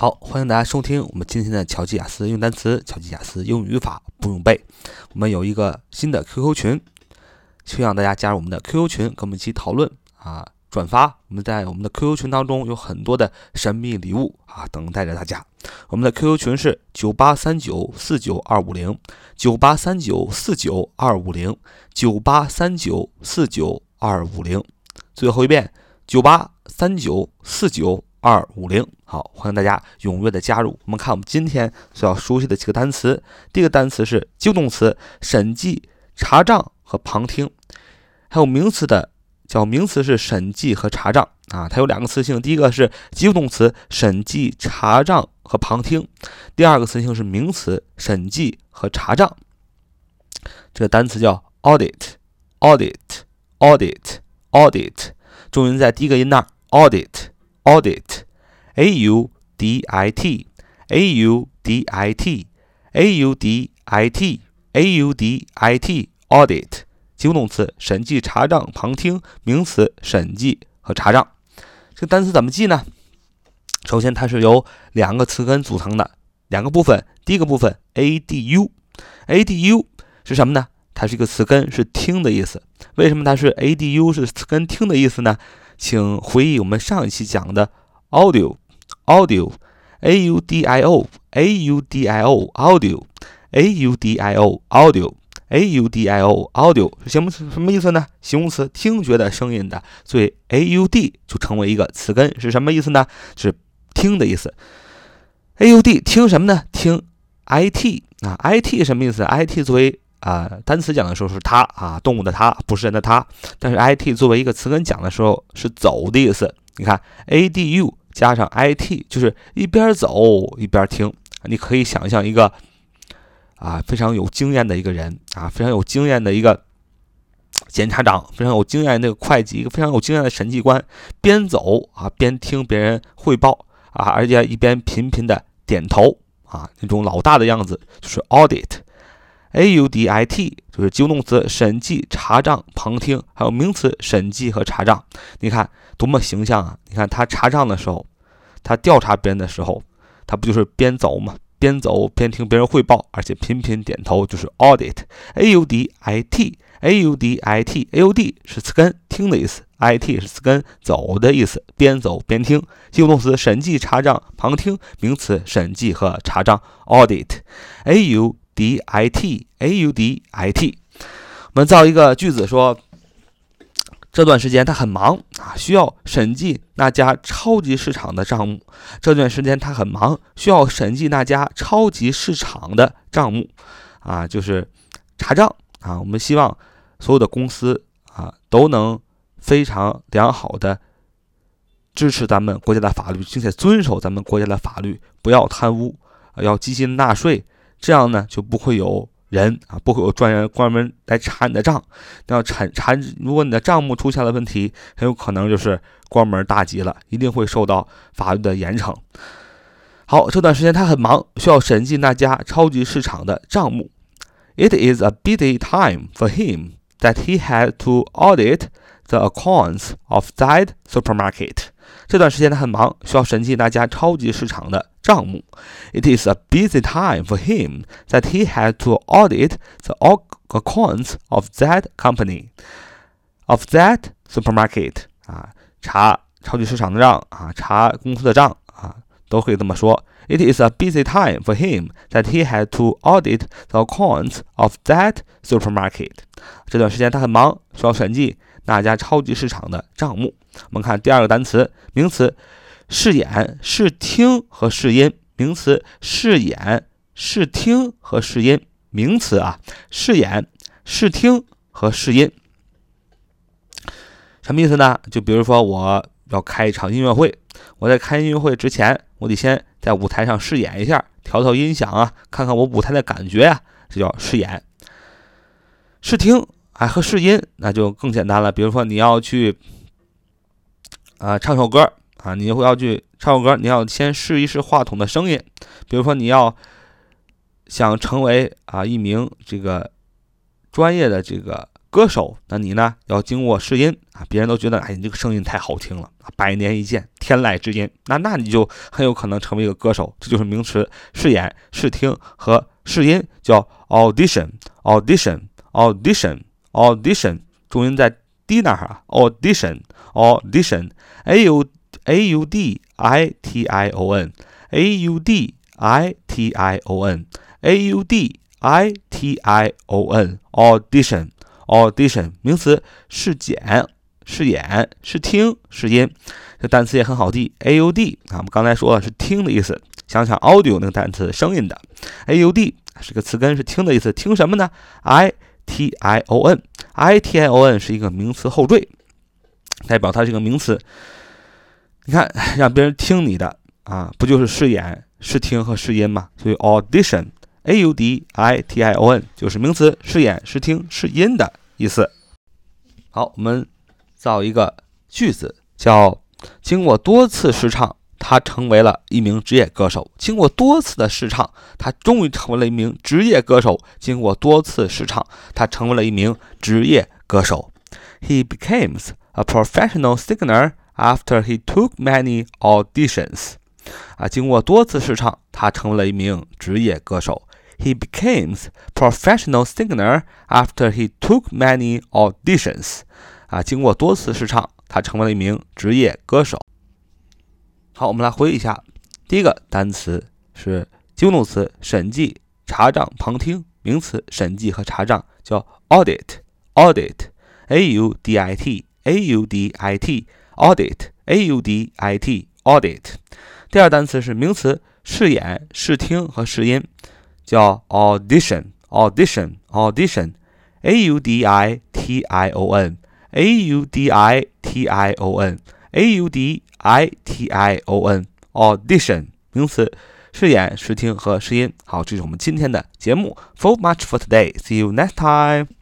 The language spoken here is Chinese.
好，欢迎大家收听我们今天的巧记雅思用单词、巧记雅思英语语法不用背。我们有一个新的 QQ 群，希望大家加入我们的 QQ 群，跟我们一起讨论啊，转发。我们在我们的 QQ 群当中有很多的神秘礼物啊，等待着大家。我们的 QQ 群是九八三九四九二五零，九八三九四九二五零，九八三九四九二五零。最后一遍，九八三九四九。二五零，好，欢迎大家踊跃的加入。我们看我们今天所要熟悉的几个单词。第一个单词是及物动词，审计、查账和旁听。还有名词的叫名词是审计和查账啊，它有两个词性。第一个是及物动词，审计、查账和旁听。第二个词性是名词，审计和查账。这个单词叫 audit，audit，audit，audit。重音在第一个音那儿，audit。Audit, a u d i t, a u d i t, a u d i t, a u d i t, audit，及物动词，审计、查账、旁听，名词，审计和查账。这个单词怎么记呢？首先，它是由两个词根组成的两个部分。第一个部分 a d u，a d u 是什么呢？它是一个词根，是听的意思。为什么它是 a d u 是词根听的意思呢？请回忆我们上一期讲的 audio，audio，a u d i o，a u d i o，audio，a u d i o，audio，a u d i o，audio 是什么什么意思呢？形容词，听觉的声音的，所以 a u d 就成为一个词根，是什么意思呢？是听的意思。a u d 听什么呢？听 i t 啊，i t 什么意思？i t 作为啊，单词讲的时候是它啊，动物的它，不是人的它。但是 I T 作为一个词根讲的时候是走的意思。你看 A D U 加上 I T 就是一边走一边听。你可以想象一个啊非常有经验的一个人啊，非常有经验的一个检察长，非常有经验那个会计，一个非常有经验的审计官，边走啊边听别人汇报啊，而且一边频频的点头啊，那种老大的样子就是 Audit。Audit 就是及物动词，审计、查账、旁听，还有名词审计和查账。你看多么形象啊！你看他查账的时候，他调查别人的时候，他不就是边走吗？边走边听别人汇报，而且频频点头，就是 audit。audit，audit，aud 是词根听的意思，it 是词根走的意思，边走边听。及物动词审计、查账、旁听，名词审计和查账。audit，audit。D i t a u d i t，我们造一个句子说，这段时间他很忙啊，需要审计那家超级市场的账目。这段时间他很忙，需要审计那家超级市场的账目，啊，就是查账啊。我们希望所有的公司啊都能非常良好的支持咱们国家的法律，并且遵守咱们国家的法律，不要贪污，要积极纳税。这样呢，就不会有人啊，不会有专员专门来查你的账。那要查查，如果你的账目出现了问题，很有可能就是关门大吉了，一定会受到法律的严惩。好，这段时间他很忙，需要审计那家超级市场的账目。It is a busy time for him that he had to audit the accounts of that supermarket. 这段时间他很忙，需要审计那家超级市场的账目。It is a busy time for him that he had to audit the accounts of that company, of that supermarket. 啊，查超级市场的账啊，查公司的账啊，都可以这么说。It is a busy time for him that he had to audit the accounts of that supermarket. 这段时间他很忙，需要审计 那家超级市场的账目。我们看第二个单词，名词，视演、视听和视音。名词，视演、视听和视音。名词啊，视演、视听和视音。什么意思呢？就比如说我要开一场音乐会，我在开音乐会之前，我得先在舞台上试演一下，调调音响啊，看看我舞台的感觉呀，这叫试演。视听啊和试音那就更简单了，比如说你要去。啊，唱首歌啊，你会要去唱首歌，你要先试一试话筒的声音。比如说，你要想成为啊一名这个专业的这个歌手，那你呢要经过试音啊，别人都觉得哎你这个声音太好听了，百年一见，天籁之音，那那你就很有可能成为一个歌手。这就是名词试演、试听和试音，叫 audition，audition，audition Audition，重音在 d 那儿啊，audition，audition，a u a u d i t i o n，a u d i t i o n，a u d i t i o n，audition。audition 名词试检、试演、试听、试音，这单词也很好记。aud 啊，我们刚才说了是听的意思，想想 audio 那个单词声音的，aud 是个词根，是听的意思。听什么呢？i t i o n，i t i o n 是一个名词后缀，代表它是个名词。你看，让别人听你的啊，不就是试演、试听和试音吗？所以 audition。A U D I T I O N 就是名词，试演、试听、试音的意思。好，我们造一个句子，叫经过多次试唱，他成为了一名职业歌手。经过多次的试唱，他终于成为了一名职业歌手。经过多次试唱，他成为了一名职业歌手。He becomes a professional singer after he took many auditions. 啊，经过多次试唱，他成为了一名职业歌手。He becomes professional singer after he took many auditions. 啊，经过多次试唱，他成为了一名职业歌手。好，我们来回忆一下。第一个单词是及物动词审计、查账、旁听；名词审计和查账叫 audit，audit，a u d i t，a u d i t，audit，a u d i t，audit。第二单词是名词试演、试听和试音。叫 audition，audition，audition，a u d i t i o n，a u d i t i o n，a u d。I t I o n, a u d i t i o n，audition，名词，试演、试听和试音。好，这是我们今天的节目。For much for today，see you next time。